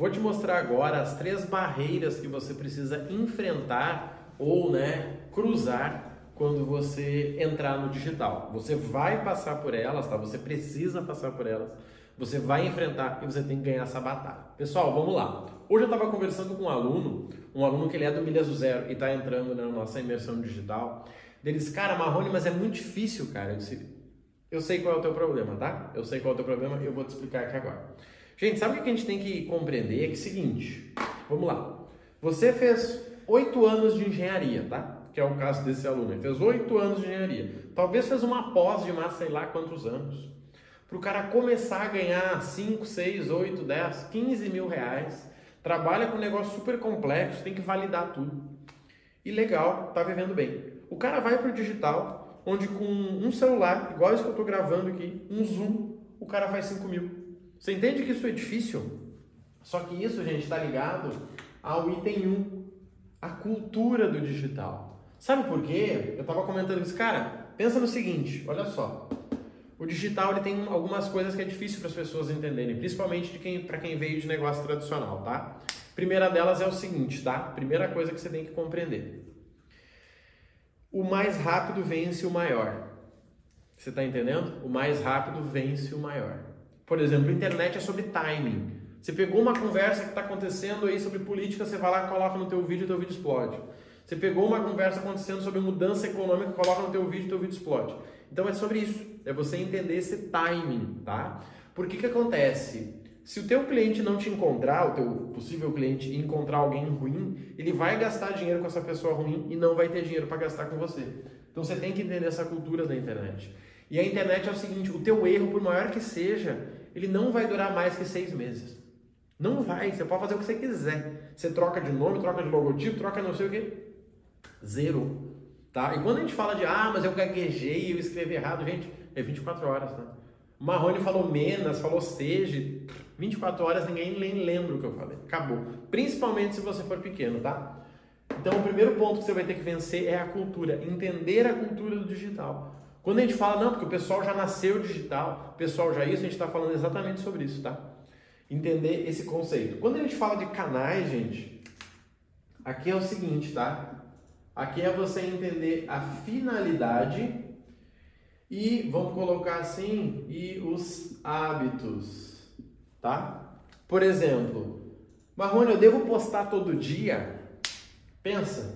Vou te mostrar agora as três barreiras que você precisa enfrentar ou né, cruzar quando você entrar no digital. Você vai passar por elas, tá? Você precisa passar por elas. Você vai enfrentar e você tem que ganhar essa batalha. Pessoal, vamos lá. Hoje eu estava conversando com um aluno, um aluno que ele é do Milhas do Zero e está entrando na nossa imersão digital. Ele disse, cara, Marrone, mas é muito difícil, cara. Eu disse, eu sei qual é o teu problema, tá? Eu sei qual é o teu problema e eu vou te explicar aqui agora. Gente, sabe o que a gente tem que compreender? É que é o seguinte, vamos lá. Você fez oito anos de engenharia, tá? Que é o caso desse aluno. Ele fez oito anos de engenharia. Talvez fez uma pós de mais sei lá quantos anos. Para o cara começar a ganhar 5, 6, 8, 10, 15 mil reais. Trabalha com um negócio super complexo, tem que validar tudo. E legal, tá vivendo bem. O cara vai para o digital, onde com um celular, igual esse que eu estou gravando aqui, um zoom, o cara faz 5 mil. Você entende que isso é difícil? Só que isso, gente, está ligado ao item 1, a cultura do digital. Sabe por quê? Eu estava comentando isso, cara, pensa no seguinte, olha só. O digital ele tem algumas coisas que é difícil para as pessoas entenderem, principalmente quem, para quem veio de negócio tradicional, tá? Primeira delas é o seguinte, tá? Primeira coisa que você tem que compreender o mais rápido vence o maior. Você está entendendo? O mais rápido vence o maior. Por exemplo, a internet é sobre timing. Você pegou uma conversa que está acontecendo aí sobre política, você vai lá coloca no teu vídeo e teu vídeo explode. Você pegou uma conversa acontecendo sobre mudança econômica, coloca no teu vídeo e teu vídeo explode. Então é sobre isso, é você entender esse timing, tá? Por que que acontece? Se o teu cliente não te encontrar, o teu possível cliente encontrar alguém ruim, ele vai gastar dinheiro com essa pessoa ruim e não vai ter dinheiro para gastar com você. Então você tem que entender essa cultura da internet. E a internet é o seguinte: o teu erro, por maior que seja, ele não vai durar mais que seis meses. Não vai. Você pode fazer o que você quiser. Você troca de nome, troca de logotipo, troca não sei o que. Zero. Tá? E quando a gente fala de, ah, mas eu gaguejei, eu escrevi errado, gente, é 24 horas, tá? O Marrone falou menos, falou seja, 24 horas ninguém nem lembra o que eu falei. Acabou. Principalmente se você for pequeno, tá? Então, o primeiro ponto que você vai ter que vencer é a cultura, entender a cultura do digital. Quando a gente fala, não, porque o pessoal já nasceu digital, o pessoal já isso, a gente está falando exatamente sobre isso, tá? Entender esse conceito. Quando a gente fala de canais, gente, aqui é o seguinte, tá? Aqui é você entender a finalidade e, vamos colocar assim, e os hábitos tá? Por exemplo, Marrone, eu devo postar todo dia? Pensa,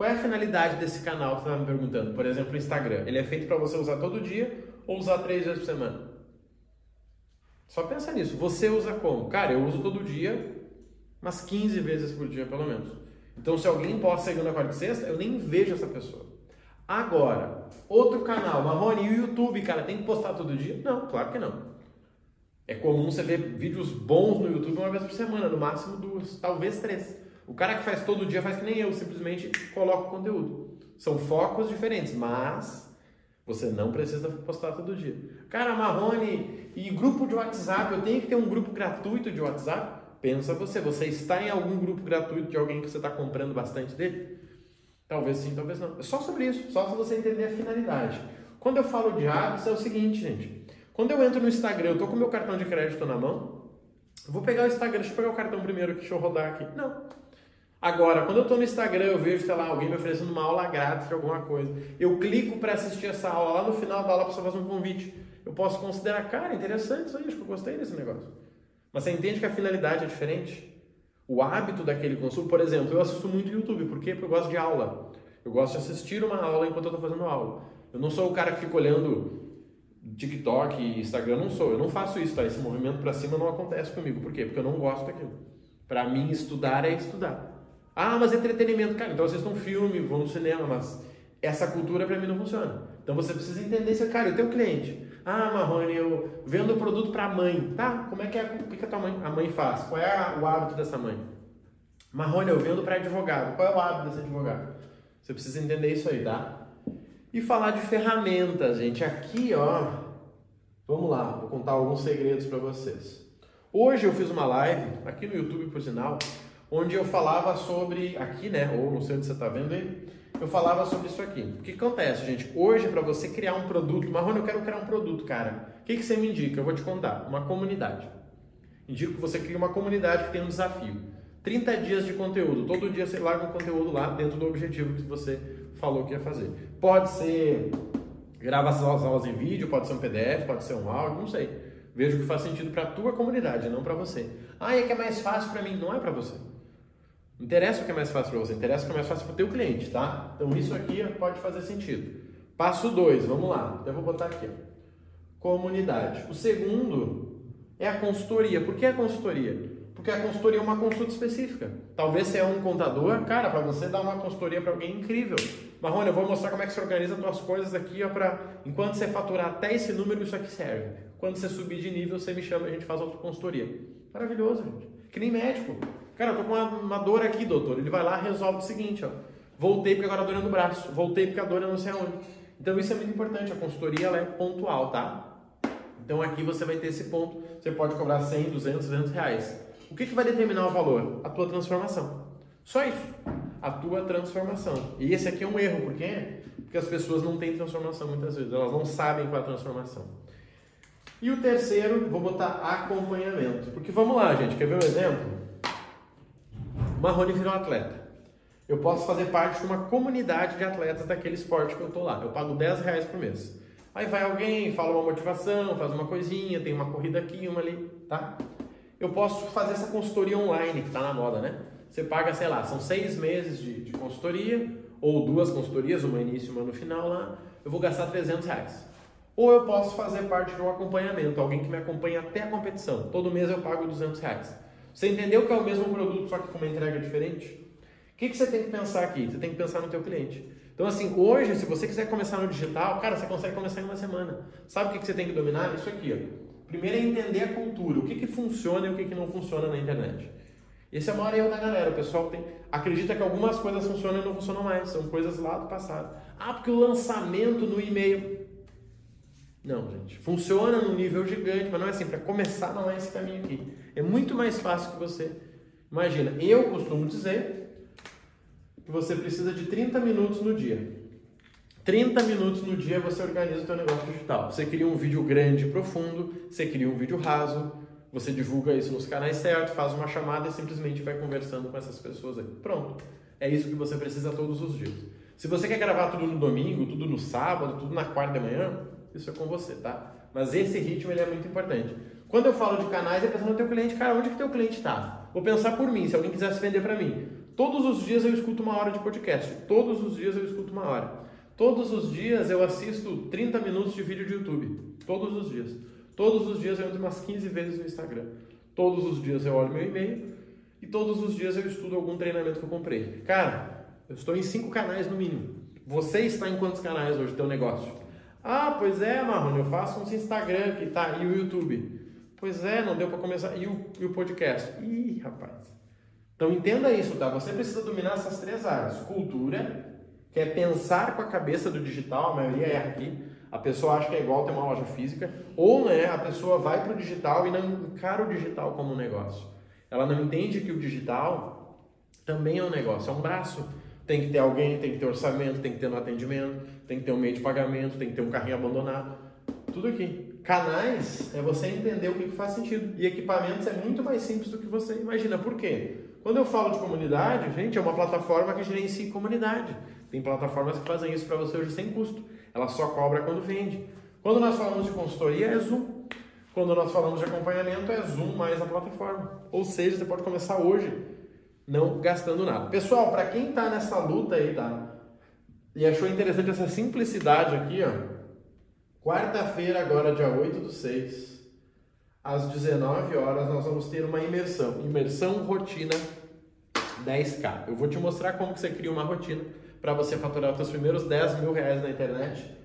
qual é a finalidade desse canal que você está me perguntando? Por exemplo, o Instagram. Ele é feito para você usar todo dia ou usar três vezes por semana? Só pensa nisso. Você usa como? Cara, eu uso todo dia, umas 15 vezes por dia, pelo menos. Então, se alguém posta segunda, quarta e sexta, eu nem vejo essa pessoa. Agora, outro canal, Marrone, e o YouTube, cara, tem que postar todo dia? Não, claro que não. É comum você ver vídeos bons no YouTube uma vez por semana, no máximo duas, talvez três. O cara que faz todo dia faz que nem eu, simplesmente coloca o conteúdo. São focos diferentes, mas você não precisa postar todo dia. Cara, Marrone, e grupo de WhatsApp, eu tenho que ter um grupo gratuito de WhatsApp? Pensa você, você está em algum grupo gratuito de alguém que você está comprando bastante dele? Talvez sim, talvez não. É só sobre isso, só se você entender a finalidade. Quando eu falo de hábitos, é o seguinte, gente. Quando eu entro no Instagram, eu tô com meu cartão de crédito na mão, vou pegar o Instagram, deixa eu pegar o cartão primeiro, deixa eu rodar aqui. Não. Agora, quando eu estou no Instagram, eu vejo, sei lá, alguém me oferecendo uma aula grátis de alguma coisa. Eu clico para assistir essa aula, lá no final da aula a pessoa faz um convite. Eu posso considerar, cara, interessante isso aí, acho que eu gostei desse negócio. Mas você entende que a finalidade é diferente? O hábito daquele consumo, por exemplo, eu assisto muito YouTube, por quê? Porque eu gosto de aula. Eu gosto de assistir uma aula enquanto eu estou fazendo aula. Eu não sou o cara que fica olhando TikTok, Instagram, não sou. Eu não faço isso, tá? Esse movimento para cima não acontece comigo. Por quê? Porque eu não gosto daquilo. Para mim, estudar é estudar. Ah, mas entretenimento, cara, então assistam um filme, vão no cinema, mas essa cultura para mim não funciona. Então você precisa entender se, cara, o teu cliente. Ah, Marrone, eu vendo produto para a mãe. Tá, como é que é, o que a tua mãe, a mãe faz? Qual é o hábito dessa mãe? Marrone, eu vendo para advogado. Qual é o hábito desse advogado? Você precisa entender isso aí, tá? E falar de ferramentas, gente. Aqui, ó, vamos lá, vou contar alguns segredos para vocês. Hoje eu fiz uma live, aqui no YouTube, por sinal, onde eu falava sobre, aqui, né, ou não sei onde você está vendo aí, eu falava sobre isso aqui. O que acontece, gente? Hoje, para você criar um produto, Marrone, eu quero criar um produto, cara. O que, que você me indica? Eu vou te contar. Uma comunidade. Indico que você crie uma comunidade que tem um desafio. 30 dias de conteúdo, todo dia você larga um conteúdo lá dentro do objetivo que você falou que ia fazer. Pode ser grava as aulas em vídeo, pode ser um PDF, pode ser um áudio, não sei. Veja o que faz sentido para a tua comunidade, não para você. Ah, é que é mais fácil para mim, não é para você. Interessa o que é mais fácil para você, interessa o que é mais fácil para o teu cliente, tá? Então isso aqui pode fazer sentido. Passo 2, vamos lá. Eu vou botar aqui. Comunidade. O segundo é a consultoria. Por que a consultoria? Porque a consultoria é uma consulta específica. Talvez você é um contador, cara, para você dar uma consultoria para alguém incrível. Marrone, eu vou mostrar como é que você organiza as suas coisas aqui, ó, para enquanto você faturar até esse número, isso aqui serve. Quando você subir de nível, você me chama e a gente faz outra consultoria. Maravilhoso, gente. Que nem médico. Cara, eu tô com uma, uma dor aqui, doutor. Ele vai lá resolve o seguinte, ó. Voltei porque agora a dor é no braço. Voltei porque a dor é não sei aonde. Então isso é muito importante. A consultoria ela é pontual, tá? Então aqui você vai ter esse ponto. Você pode cobrar 100, 200, 300 reais. O que, que vai determinar o valor? A tua transformação. Só isso. A tua transformação. E esse aqui é um erro. Por quê? Porque as pessoas não têm transformação muitas vezes. Elas não sabem qual é a transformação. E o terceiro, vou botar acompanhamento. Porque vamos lá, gente. Quer ver um exemplo? Marrone virou atleta. Eu posso fazer parte de uma comunidade de atletas daquele esporte que eu tô lá. Eu pago 10 reais por mês. Aí vai alguém, fala uma motivação, faz uma coisinha, tem uma corrida aqui, uma ali, tá? Eu posso fazer essa consultoria online que está na moda, né? Você paga, sei lá, são seis meses de, de consultoria, ou duas consultorias, uma início e uma no final lá, eu vou gastar 300 reais. Ou eu posso fazer parte de um acompanhamento, alguém que me acompanha até a competição. Todo mês eu pago 200 reais. Você entendeu que é o mesmo produto, só que com uma entrega diferente? O que, que você tem que pensar aqui? Você tem que pensar no teu cliente. Então, assim, hoje, se você quiser começar no digital, cara, você consegue começar em uma semana. Sabe o que, que você tem que dominar? Isso aqui, ó. Primeiro é entender a cultura, o que, que funciona e o que, que não funciona na internet. Esse é o maior erro da galera. O pessoal tem, acredita que algumas coisas funcionam e não funcionam mais. São coisas lá do passado. Ah, porque o lançamento no e-mail. Não, gente. Funciona num nível gigante, mas não é assim. Para começar, não é esse caminho aqui. É muito mais fácil que você imagina. Eu costumo dizer que você precisa de 30 minutos no dia. 30 minutos no dia você organiza o seu negócio digital. Você cria um vídeo grande e profundo, você cria um vídeo raso, você divulga isso nos canais certos, faz uma chamada e simplesmente vai conversando com essas pessoas aí. Pronto. É isso que você precisa todos os dias. Se você quer gravar tudo no domingo, tudo no sábado, tudo na quarta de manhã, isso é com você, tá? Mas esse ritmo ele é muito importante. Quando eu falo de canais, é pensando no teu cliente, cara, onde que teu cliente está? Vou pensar por mim, se alguém quiser se vender para mim. Todos os dias eu escuto uma hora de podcast. Todos os dias eu escuto uma hora. Todos os dias eu assisto 30 minutos de vídeo de YouTube. Todos os dias. Todos os dias eu entro umas 15 vezes no Instagram. Todos os dias eu olho meu e-mail. E todos os dias eu estudo algum treinamento que eu comprei. Cara, eu estou em cinco canais no mínimo. Você está em quantos canais hoje, teu negócio? Ah, pois é, Marrone, eu faço uns Instagram que tá, e o YouTube. Pois é, não deu para começar. E o, e o podcast? Ih, rapaz. Então entenda isso, tá? Você precisa dominar essas três áreas: cultura, que é pensar com a cabeça do digital, a maioria é aqui. A pessoa acha que é igual ter uma loja física, ou né, a pessoa vai para o digital e não encara o digital como um negócio. Ela não entende que o digital também é um negócio, é um braço. Tem que ter alguém, tem que ter orçamento, tem que ter no atendimento, tem que ter um meio de pagamento, tem que ter um carrinho abandonado. Tudo aqui. Canais é você entender o que faz sentido. E equipamentos é muito mais simples do que você imagina. Por quê? Quando eu falo de comunidade, gente, é uma plataforma que gerencia comunidade. Tem plataformas que fazem isso para você hoje sem custo. Ela só cobra quando vende. Quando nós falamos de consultoria, é Zoom. Quando nós falamos de acompanhamento, é Zoom mais a plataforma. Ou seja, você pode começar hoje não gastando nada. Pessoal, para quem está nessa luta aí, tá? E achou interessante essa simplicidade aqui, ó. Quarta-feira, agora, dia 8 do 6, às 19 horas, nós vamos ter uma imersão. Imersão rotina 10K. Eu vou te mostrar como que você cria uma rotina para você faturar os seus primeiros 10 mil reais na internet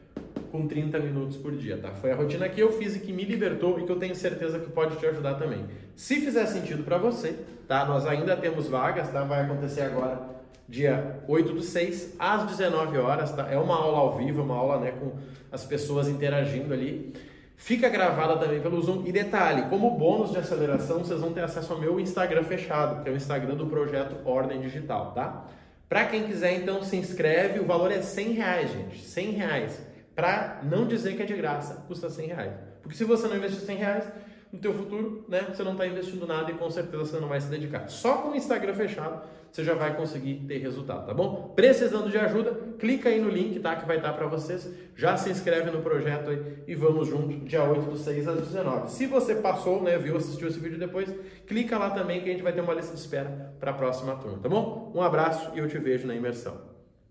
com 30 minutos por dia, tá? Foi a rotina que eu fiz e que me libertou e que eu tenho certeza que pode te ajudar também. Se fizer sentido para você, tá? Nós ainda temos vagas, tá? Vai acontecer agora dia 8 do 6 às 19 horas, tá? É uma aula ao vivo, uma aula, né, com as pessoas interagindo ali. Fica gravada também pelo Zoom. E detalhe, como bônus de aceleração, vocês vão ter acesso ao meu Instagram fechado, que é o Instagram do projeto Ordem Digital, tá? Para quem quiser, então, se inscreve. O valor é 100 reais, gente. 100 reais. Para não dizer que é de graça, custa 100 reais. Porque se você não investir 100 reais, no teu futuro, né? Você não está investindo nada e com certeza você não vai se dedicar. Só com o Instagram fechado você já vai conseguir ter resultado, tá bom? Precisando de ajuda, clica aí no link, tá? Que vai estar para vocês. Já se inscreve no projeto aí e vamos junto, dia 8 do 6 às 19. Se você passou, né, viu, assistiu esse vídeo depois, clica lá também que a gente vai ter uma lista de espera para a próxima turma, tá bom? Um abraço e eu te vejo na imersão.